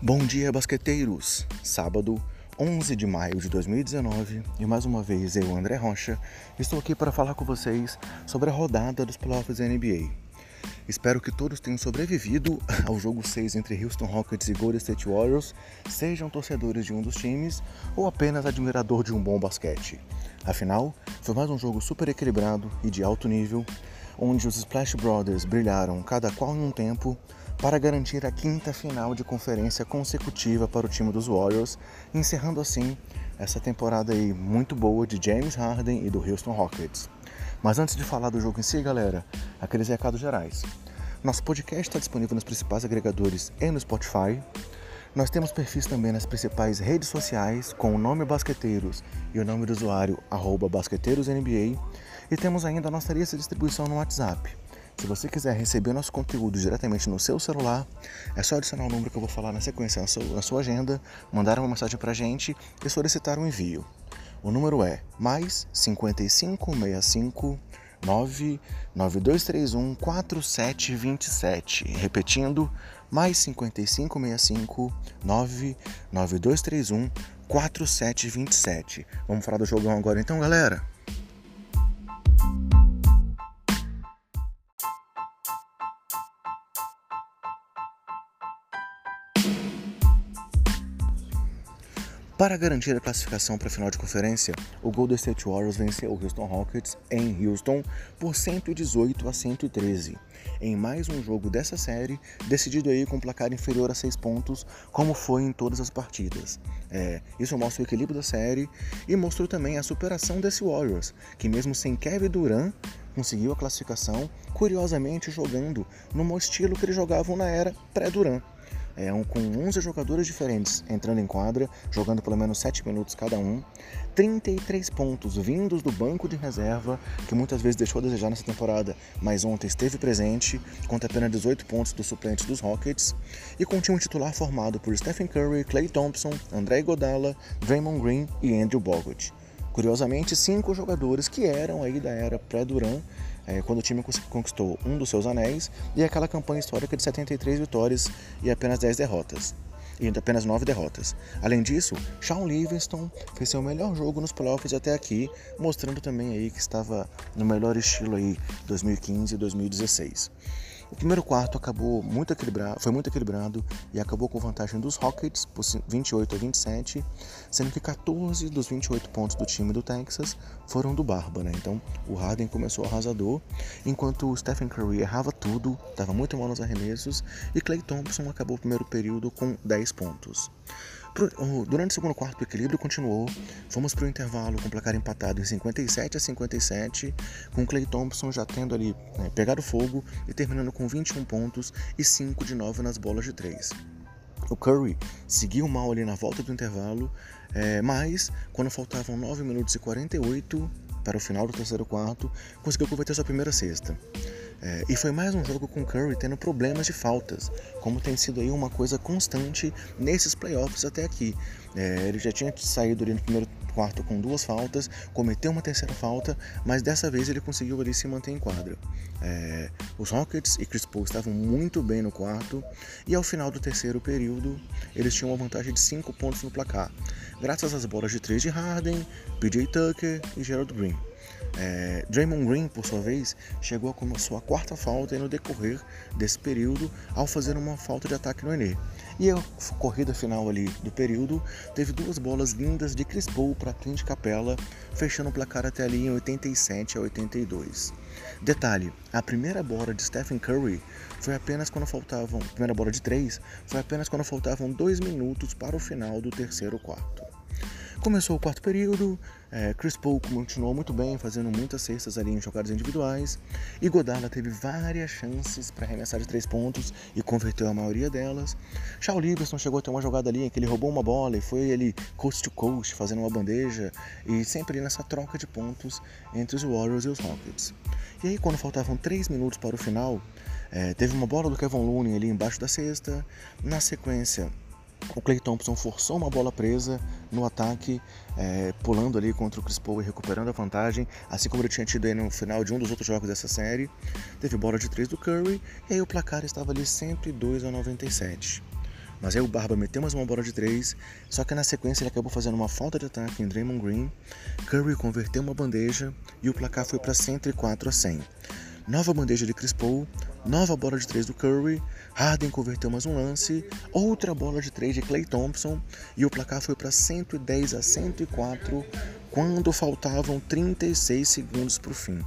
Bom dia, basqueteiros! Sábado, 11 de maio de 2019, e mais uma vez eu, André Rocha, estou aqui para falar com vocês sobre a rodada dos playoffs da NBA. Espero que todos tenham sobrevivido ao jogo 6 entre Houston Rockets e Golden State Warriors, sejam torcedores de um dos times ou apenas admirador de um bom basquete. Afinal, foi mais um jogo super equilibrado e de alto nível, onde os Splash Brothers brilharam cada qual em um tempo para garantir a quinta final de conferência consecutiva para o time dos Warriors, encerrando assim essa temporada aí muito boa de James Harden e do Houston Rockets. Mas antes de falar do jogo em si, galera, aqueles recados gerais. Nosso podcast está disponível nos principais agregadores e no Spotify. Nós temos perfis também nas principais redes sociais com o nome Basqueteiros e o nome do usuário BasqueteirosNBA. E temos ainda a nossa lista de distribuição no WhatsApp. Se você quiser receber nosso conteúdo diretamente no seu celular, é só adicionar o número que eu vou falar na sequência na sua, na sua agenda, mandar uma mensagem para a gente e solicitar um envio. O número é mais 5565 99231 4727. Repetindo, mais 5565 99231 4727. Vamos falar do jogão agora então, galera? Para garantir a classificação para a final de conferência, o Golden State Warriors venceu o Houston Rockets em Houston por 118 a 113, em mais um jogo dessa série, decidido aí com um placar inferior a 6 pontos, como foi em todas as partidas. É, isso mostra o equilíbrio da série e mostrou também a superação desse Warriors, que mesmo sem Kevin Durant, conseguiu a classificação, curiosamente jogando no estilo que eles jogavam na era pré-Durant é, um, com 11 jogadores diferentes entrando em quadra, jogando pelo menos 7 minutos cada um, 33 pontos vindos do banco de reserva, que muitas vezes deixou a desejar nessa temporada, mas ontem esteve presente, contra apenas 18 pontos dos suplentes dos Rockets, e com um time titular formado por Stephen Curry, Clay Thompson, André Godala, Draymond Green e Andrew Bogut. Curiosamente, cinco jogadores que eram aí da era pré-Duran é, quando o time conquistou um dos seus anéis e aquela campanha histórica de 73 vitórias e apenas 10 derrotas. E apenas 9 derrotas. Além disso, Shawn Livingston fez seu melhor jogo nos playoffs até aqui, mostrando também aí que estava no melhor estilo aí 2015 e 2016. O primeiro quarto acabou muito equilibrado, foi muito equilibrado e acabou com vantagem dos Rockets por 28 a 27, sendo que 14 dos 28 pontos do time do Texas foram do Barba, né? Então o Harden começou arrasador, enquanto o Stephen Curry errava tudo, estava muito mal nos arremessos e Clay Thompson acabou o primeiro período com 10 pontos. Durante o segundo quarto, o equilíbrio continuou. Fomos para o intervalo com o placar empatado em 57 a 57, com o Clay Thompson já tendo ali né, pegado fogo e terminando com 21 pontos e 5 de 9 nas bolas de 3. O Curry seguiu mal ali na volta do intervalo, é, mas quando faltavam 9 minutos e 48 para o final do terceiro quarto, conseguiu converter sua primeira cesta. É, e foi mais um jogo com Curry tendo problemas de faltas, como tem sido aí uma coisa constante nesses playoffs até aqui. É, ele já tinha saído ali no primeiro quarto com duas faltas, cometeu uma terceira falta, mas dessa vez ele conseguiu ali se manter em quadra. É, os Rockets e Chris Paul estavam muito bem no quarto e ao final do terceiro período eles tinham uma vantagem de 5 pontos no placar, graças às bolas de 3 de Harden, PJ Tucker e Gerald Green. É, Draymond Green, por sua vez, chegou a sua quarta falta no decorrer desse período ao fazer uma falta de ataque no Enem. E a corrida final ali do período teve duas bolas lindas de Chris Paul para Clint Capella, fechando o placar até ali em 87 a 82. Detalhe, a primeira bola de Stephen Curry foi apenas quando faltavam, primeira bola de três, foi apenas quando faltavam dois minutos para o final do terceiro quarto. Começou o quarto período, é, Chris Paul continuou muito bem, fazendo muitas cestas ali em jogadas individuais, e Godala teve várias chances para arremessar de três pontos e converteu a maioria delas. Shaw Livingston chegou a ter uma jogada ali em que ele roubou uma bola e foi ele coast to coast fazendo uma bandeja, e sempre nessa troca de pontos entre os Warriors e os Rockets. E aí, quando faltavam três minutos para o final, é, teve uma bola do Kevin Looney ali embaixo da cesta, na sequência o Clay Thompson forçou uma bola presa no ataque, é, pulando ali contra o Chris Paul e recuperando a vantagem, assim como ele tinha tido aí no final de um dos outros jogos dessa série. Teve bola de 3 do Curry e aí o placar estava ali 102 a 97. Mas aí o Barba meteu mais uma bola de três, só que na sequência ele acabou fazendo uma falta de ataque em Draymond Green. Curry converteu uma bandeja e o placar foi para 104 a 100. Nova bandeja de Chris Paul, nova bola de três do Curry, Harden converteu mais um lance, outra bola de três de Clay Thompson e o placar foi para 110 a 104 quando faltavam 36 segundos para o fim.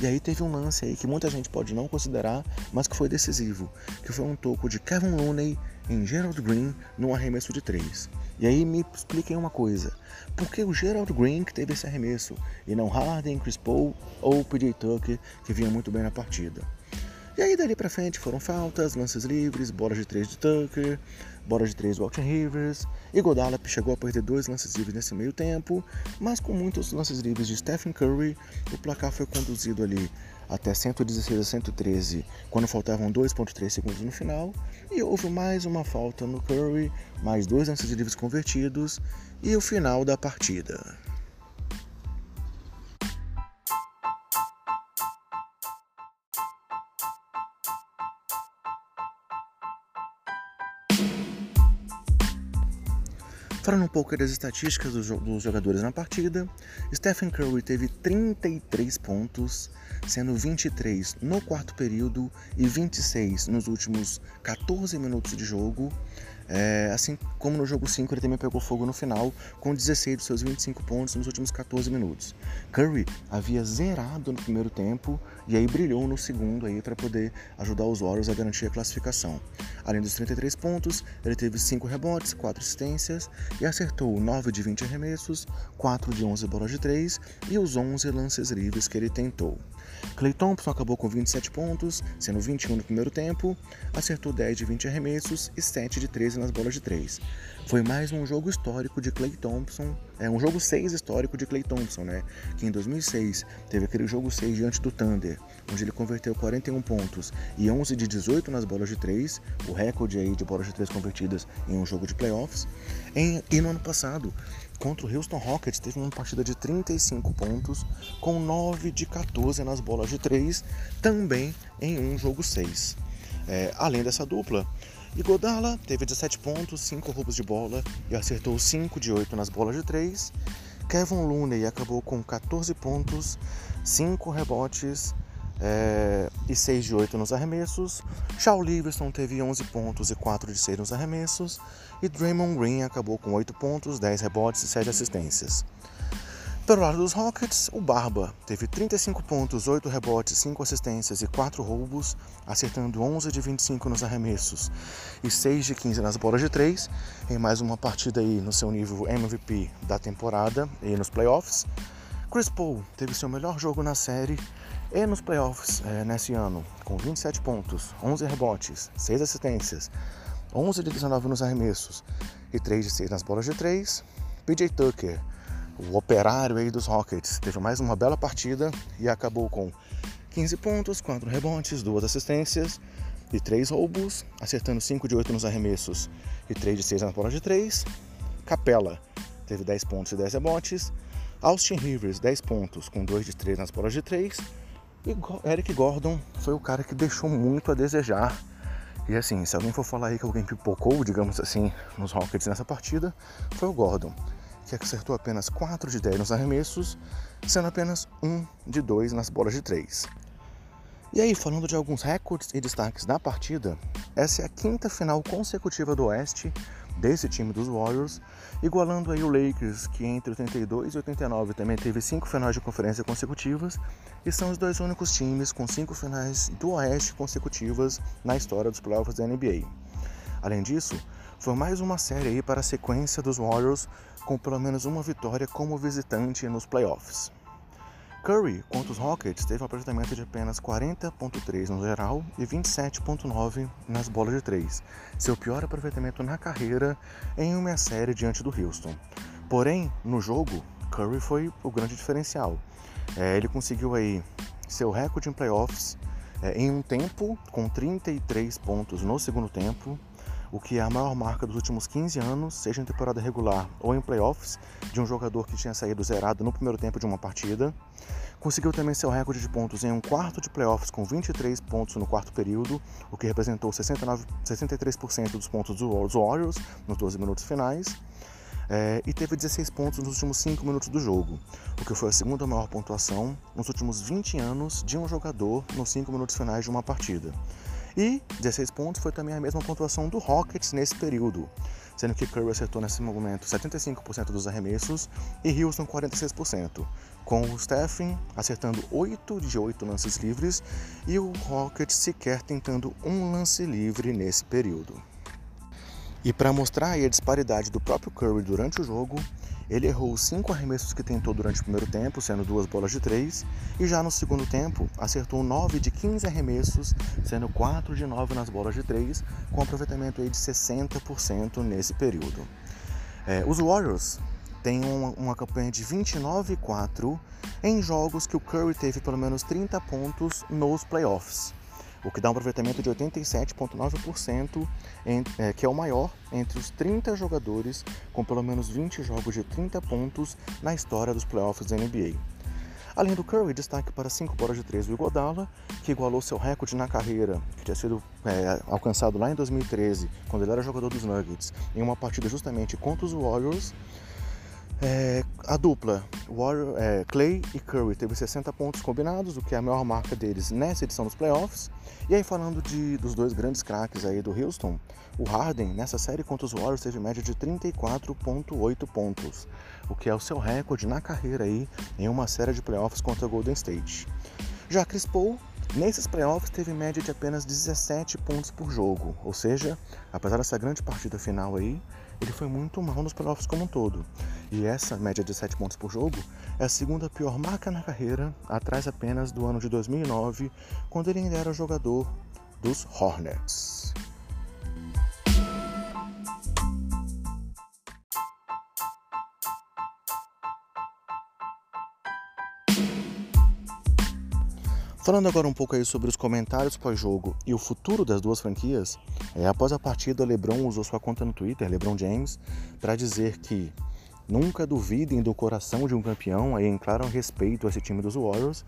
E aí teve um lance aí que muita gente pode não considerar, mas que foi decisivo, que foi um toco de Kevin Looney em Gerald Green num arremesso de três. E aí me expliquem uma coisa, por que o Gerald Green que teve esse arremesso e não Harden, Chris Paul ou PJ Tucker que vinha muito bem na partida? E aí dali pra frente foram faltas, lances livres, bolas de três de Tucker, bola de três do Walton Rivers, e Godalap chegou a perder dois lances livres nesse meio tempo, mas com muitos lances livres de Stephen Curry, o placar foi conduzido ali até 116 a 113, quando faltavam 2.3 segundos no final, e houve mais uma falta no Curry, mais dois lances livres convertidos, e o final da partida. Falando um pouco das estatísticas dos jogadores na partida, Stephen Curry teve 33 pontos, sendo 23 no quarto período e 26 nos últimos 14 minutos de jogo. É, assim como no jogo 5, ele também pegou fogo no final, com 16 dos seus 25 pontos nos últimos 14 minutos. Curry havia zerado no primeiro tempo e aí brilhou no segundo aí para poder ajudar os Warriors a garantir a classificação. Além dos 33 pontos, ele teve 5 rebotes, 4 assistências e acertou 9 de 20 arremessos, 4 de 11 bolas de 3 e os 11 lances livres que ele tentou. Clay Thompson acabou com 27 pontos, sendo 21 no primeiro tempo, acertou 10 de 20 arremessos e 7 de 13 nas bolas de 3. Foi mais um jogo histórico de Clay Thompson, é um jogo 6 histórico de Clay Thompson, né? Que em 2006 teve aquele jogo 6 diante do Thunder, onde ele converteu 41 pontos e 11 de 18 nas bolas de 3, o recorde aí de bolas de 3 convertidas em um jogo de playoffs. Em, e no ano passado, contra o Houston Rockets, teve uma partida de 35 pontos, com 9 de 14 nas bolas de 3, também em um jogo 6. É, além dessa dupla, Igodala teve 17 pontos, 5 roubos de bola e acertou 5 de 8 nas bolas de 3. Kevin Looney acabou com 14 pontos, 5 rebotes é, e 6 de 8 nos arremessos. Shaw Livingston teve 11 pontos e 4 de 6 nos arremessos. E Draymond Green acabou com 8 pontos, 10 rebotes e 7 assistências. Pelo lado dos Rockets, o Barba teve 35 pontos, 8 rebotes, 5 assistências e 4 roubos, acertando 11 de 25 nos arremessos e 6 de 15 nas bolas de 3, em mais uma partida aí no seu nível MVP da temporada e nos playoffs. Chris Paul teve seu melhor jogo na série e nos playoffs é, nesse ano, com 27 pontos, 11 rebotes, 6 assistências, 11 de 19 nos arremessos e 3 de 6 nas bolas de 3. PJ Tucker o operário aí dos Rockets teve mais uma bela partida e acabou com 15 pontos, 4 rebotes, 2 assistências e 3 roubos, acertando 5 de 8 nos arremessos e 3 de 6 nas bolas de 3. Capela teve 10 pontos e 10 rebotes. Austin Rivers, 10 pontos com 2 de 3 nas bolas de 3. E Eric Gordon foi o cara que deixou muito a desejar. E assim, se alguém for falar aí que alguém pipocou, digamos assim, nos Rockets nessa partida, foi o Gordon que acertou apenas 4 de 10 nos arremessos, sendo apenas 1 de 2 nas bolas de 3. E aí, falando de alguns recordes e destaques da partida, essa é a quinta final consecutiva do Oeste desse time dos Warriors, igualando aí o Lakers, que entre 82 e 89 também teve cinco finais de conferência consecutivas, e são os dois únicos times com cinco finais do Oeste consecutivas na história dos playoffs da NBA. Além disso, foi mais uma série aí para a sequência dos Warriors com pelo menos uma vitória como visitante nos playoffs. Curry, contra os Rockets, teve um aproveitamento de apenas 40,3 no geral e 27,9 nas bolas de 3, seu pior aproveitamento na carreira em uma série diante do Houston. Porém, no jogo, Curry foi o grande diferencial. É, ele conseguiu aí seu recorde em playoffs é, em um tempo com 33 pontos no segundo tempo, o que é a maior marca dos últimos 15 anos, seja em temporada regular ou em playoffs, de um jogador que tinha saído zerado no primeiro tempo de uma partida. Conseguiu também seu recorde de pontos em um quarto de playoffs com 23 pontos no quarto período, o que representou 69, 63% dos pontos dos Warriors nos 12 minutos finais. É, e teve 16 pontos nos últimos 5 minutos do jogo, o que foi a segunda maior pontuação nos últimos 20 anos de um jogador nos 5 minutos finais de uma partida. E 16 pontos foi também a mesma pontuação do Rockets nesse período, sendo que Curry acertou nesse momento 75% dos arremessos e Houston 46%, com o Stephen acertando 8 de 8 lances livres e o Rockets sequer tentando um lance livre nesse período. E para mostrar a disparidade do próprio Curry durante o jogo, ele errou os cinco arremessos que tentou durante o primeiro tempo, sendo duas bolas de três, e já no segundo tempo acertou 9 de 15 arremessos, sendo 4 de 9 nas bolas de três, com aproveitamento aí de 60% nesse período. É, os Warriors têm uma, uma campanha de 29 e 4 em jogos que o Curry teve pelo menos 30 pontos nos playoffs o que dá um aproveitamento de 87,9%, é, que é o maior entre os 30 jogadores com pelo menos 20 jogos de 30 pontos na história dos playoffs da NBA. Além do Curry, destaque para 5 bolas de 3 do Iguodala, que igualou seu recorde na carreira, que tinha sido é, alcançado lá em 2013, quando ele era jogador dos Nuggets, em uma partida justamente contra os Warriors, é, a dupla Warrior, é, Clay e Curry teve 60 pontos combinados, o que é a maior marca deles nessa edição dos playoffs. E aí falando de, dos dois grandes craques aí do Houston, o Harden nessa série contra os Warriors teve média de 34.8 pontos, o que é o seu recorde na carreira aí em uma série de playoffs contra o Golden State. Já Chris Paul Nesses playoffs teve média de apenas 17 pontos por jogo, ou seja, apesar dessa grande partida final aí, ele foi muito mal nos playoffs como um todo. E essa média de 7 pontos por jogo é a segunda pior marca na carreira, atrás apenas do ano de 2009, quando ele ainda era jogador dos Hornets. Falando agora um pouco aí sobre os comentários pós-jogo e o futuro das duas franquias, é, após a partida, LeBron usou sua conta no Twitter, LeBron James, para dizer que nunca duvidem do coração de um campeão, aí em claro respeito a esse time dos Warriors,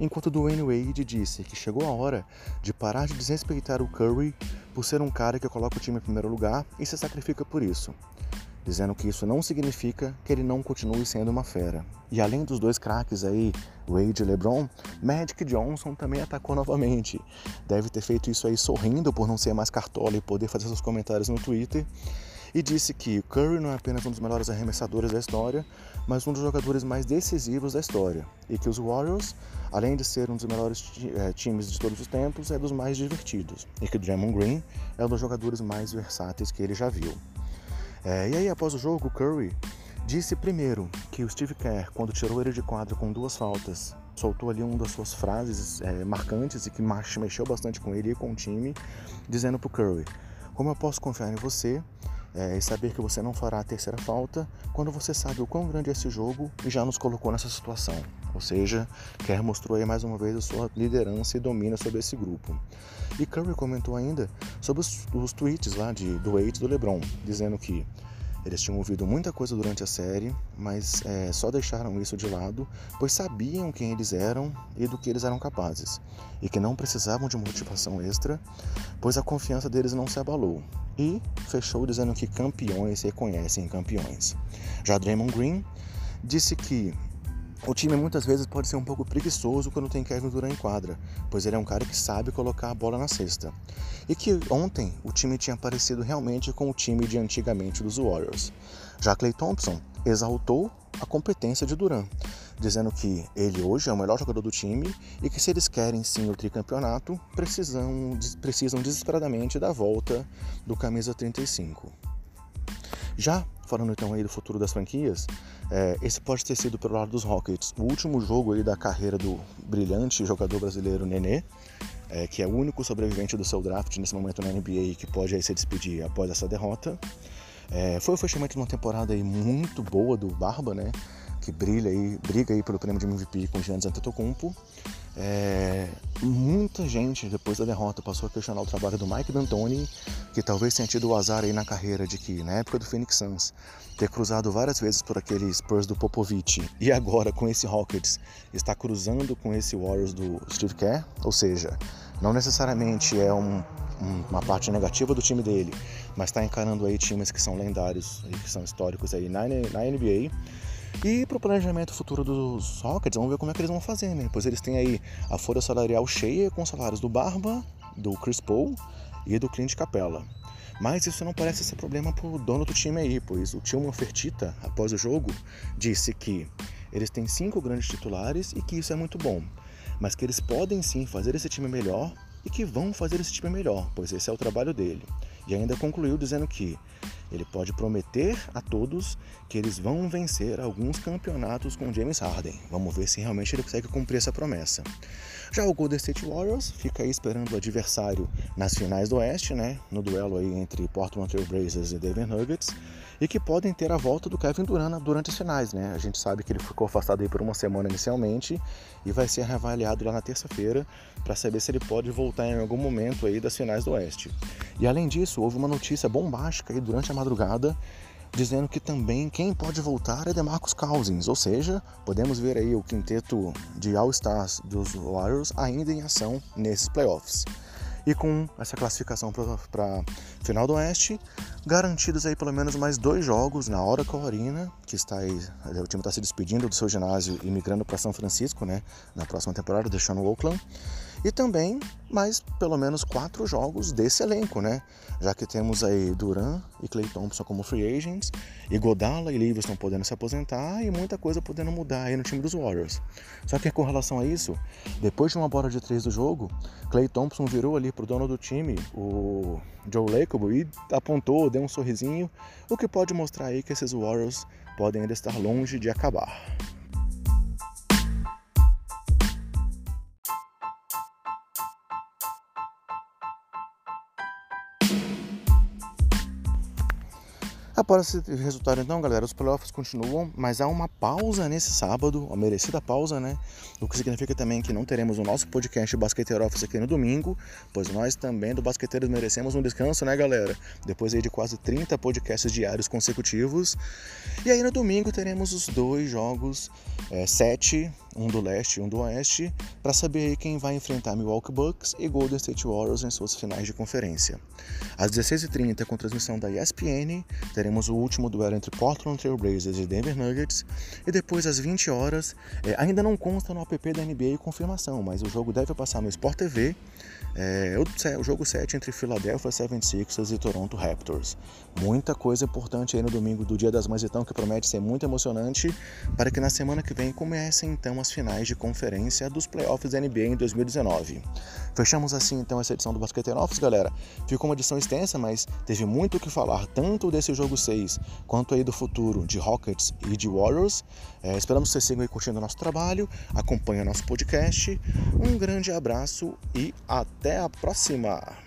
enquanto Dwayne Wade disse que chegou a hora de parar de desrespeitar o Curry por ser um cara que coloca o time em primeiro lugar e se sacrifica por isso dizendo que isso não significa que ele não continue sendo uma fera. E além dos dois craques aí, Wade e LeBron, Magic Johnson também atacou novamente. Deve ter feito isso aí sorrindo por não ser mais cartola e poder fazer seus comentários no Twitter. E disse que Curry não é apenas um dos melhores arremessadores da história, mas um dos jogadores mais decisivos da história. E que os Warriors, além de ser um dos melhores é, times de todos os tempos, é dos mais divertidos. E que Draymond Green é um dos jogadores mais versáteis que ele já viu. É, e aí, após o jogo, Curry disse primeiro que o Steve Kerr, quando tirou ele de quadro com duas faltas, soltou ali uma das suas frases é, marcantes e que mexeu bastante com ele e com o time, dizendo para Curry: Como eu posso confiar em você é, e saber que você não fará a terceira falta quando você sabe o quão grande é esse jogo e já nos colocou nessa situação? Ou seja, Kerr mostrou aí mais uma vez a sua liderança e domina sobre esse grupo. E Curry comentou ainda sobre os, os tweets lá de, do Wade do LeBron, dizendo que eles tinham ouvido muita coisa durante a série, mas é, só deixaram isso de lado, pois sabiam quem eles eram e do que eles eram capazes, e que não precisavam de motivação extra, pois a confiança deles não se abalou. E fechou dizendo que campeões reconhecem campeões. Já Draymond Green disse que o time muitas vezes pode ser um pouco preguiçoso quando tem Kevin Durant em quadra, pois ele é um cara que sabe colocar a bola na cesta. E que ontem o time tinha parecido realmente com o time de antigamente dos Warriors. Já Clay Thompson exaltou a competência de Durant, dizendo que ele hoje é o melhor jogador do time e que se eles querem sim o tricampeonato, precisam, precisam desesperadamente da volta do camisa 35. Já falando então aí do futuro das franquias, é, esse pode ter sido pelo lado dos Rockets o último jogo aí da carreira do brilhante jogador brasileiro Nenê, é, que é o único sobrevivente do seu draft nesse momento na NBA que pode aí se despedir após essa derrota. É, foi o fechamento de uma temporada aí muito boa do Barba, né? Que brilha aí, briga aí pelo prêmio de MVP com o Giannis Antetokounmpo. É, muita gente, depois da derrota, passou a questionar o trabalho do Mike D'Antoni, que talvez tenha tido o azar aí na carreira de que, na época do Phoenix Suns, ter cruzado várias vezes por aqueles Spurs do Popovich e agora com esse Rockets está cruzando com esse Warriors do Steve Kerr, ou seja, não necessariamente é um, uma parte negativa do time dele, mas está encarando aí times que são lendários e que são históricos aí na, na NBA e para o planejamento futuro dos Rockets, vamos ver como é que eles vão fazer, né? Pois eles têm aí a folha salarial cheia com salários do Barba, do Chris Paul e do Clint Capella. Mas isso não parece ser problema para o dono do time aí, pois o Tillman Fertitta, após o jogo, disse que eles têm cinco grandes titulares e que isso é muito bom, mas que eles podem sim fazer esse time melhor e que vão fazer esse time melhor, pois esse é o trabalho dele. E ainda concluiu dizendo que ele pode prometer a todos que eles vão vencer alguns campeonatos com James Harden. Vamos ver se realmente ele consegue cumprir essa promessa. Já o Golden State Warriors fica aí esperando o adversário nas finais do Oeste, né? No duelo aí entre Portland Trail Blazers e Denver Nuggets, e que podem ter a volta do Kevin Durant durante as finais, né? A gente sabe que ele ficou afastado aí por uma semana inicialmente e vai ser reavaliado lá na terça-feira para saber se ele pode voltar em algum momento aí das finais do Oeste. E além disso, houve uma notícia bombástica aí durante a madrugada dizendo que também quem pode voltar é DeMarcus Cousins, ou seja, podemos ver aí o quinteto de All-Stars dos Warriors ainda em ação nesses playoffs. E com essa classificação para final do Oeste, garantidos aí pelo menos mais dois jogos na Oracle Arena, que está aí, o time está se despedindo do seu ginásio e migrando para São Francisco, né, na próxima temporada, deixando o Oakland. E também mais pelo menos quatro jogos desse elenco, né? Já que temos aí Duran e Clay Thompson como free agents, e Godala e Livingston podendo se aposentar e muita coisa podendo mudar aí no time dos Warriors. Só que com relação a isso, depois de uma bola de três do jogo, Clay Thompson virou ali pro dono do time, o Joe Lacob, e apontou, deu um sorrisinho, o que pode mostrar aí que esses Warriors podem ainda estar longe de acabar. Após esse resultado, então, galera, os playoffs continuam, mas há uma pausa nesse sábado, uma merecida pausa, né? O que significa também que não teremos o nosso podcast Basqueteiro Office aqui no domingo, pois nós também do Basqueteiros merecemos um descanso, né, galera? Depois aí de quase 30 podcasts diários consecutivos. E aí no domingo teremos os dois jogos, é, sete, um do leste e um do oeste, para saber quem vai enfrentar Milwaukee Bucks e Golden State Warriors em suas finais de conferência. Às 16h30, com transmissão da ESPN, teremos o último duelo entre Portland Trail Blazers e Denver Nuggets, e depois às 20 horas, é, ainda não consta no app da NBA confirmação, mas o jogo deve passar no Sport TV, é, o, o, jogo 7 entre Philadelphia 76ers e Toronto Raptors. Muita coisa importante aí no domingo do Dia das Mães, então, que promete ser muito emocionante, para que na semana que vem comecem então as finais de conferência dos playoffs da NBA em 2019. Fechamos assim então essa edição do Basquete Office, galera. Ficou uma edição extensa, mas teve muito o que falar, tanto desse jogo 6 quanto aí do futuro de Rockets e de Warriors. É, esperamos que vocês sigam aí curtindo o nosso trabalho, acompanhem o nosso podcast. Um grande abraço e até a próxima!